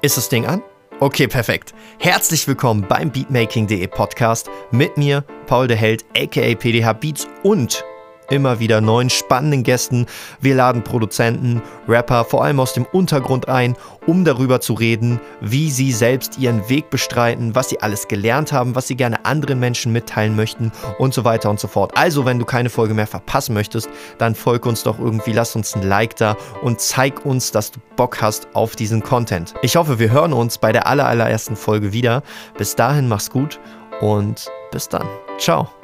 Ist das Ding an? Okay, perfekt. Herzlich willkommen beim Beatmaking.de Podcast mit mir, Paul der Held, aka PDH Beats und immer wieder neuen spannenden Gästen. Wir laden Produzenten, Rapper, vor allem aus dem Untergrund ein, um darüber zu reden, wie sie selbst ihren Weg bestreiten, was sie alles gelernt haben, was sie gerne anderen Menschen mitteilen möchten und so weiter und so fort. Also, wenn du keine Folge mehr verpassen möchtest, dann folg uns doch irgendwie, lass uns ein Like da und zeig uns, dass du Bock hast auf diesen Content. Ich hoffe, wir hören uns bei der allerersten Folge wieder. Bis dahin, mach's gut und bis dann. Ciao.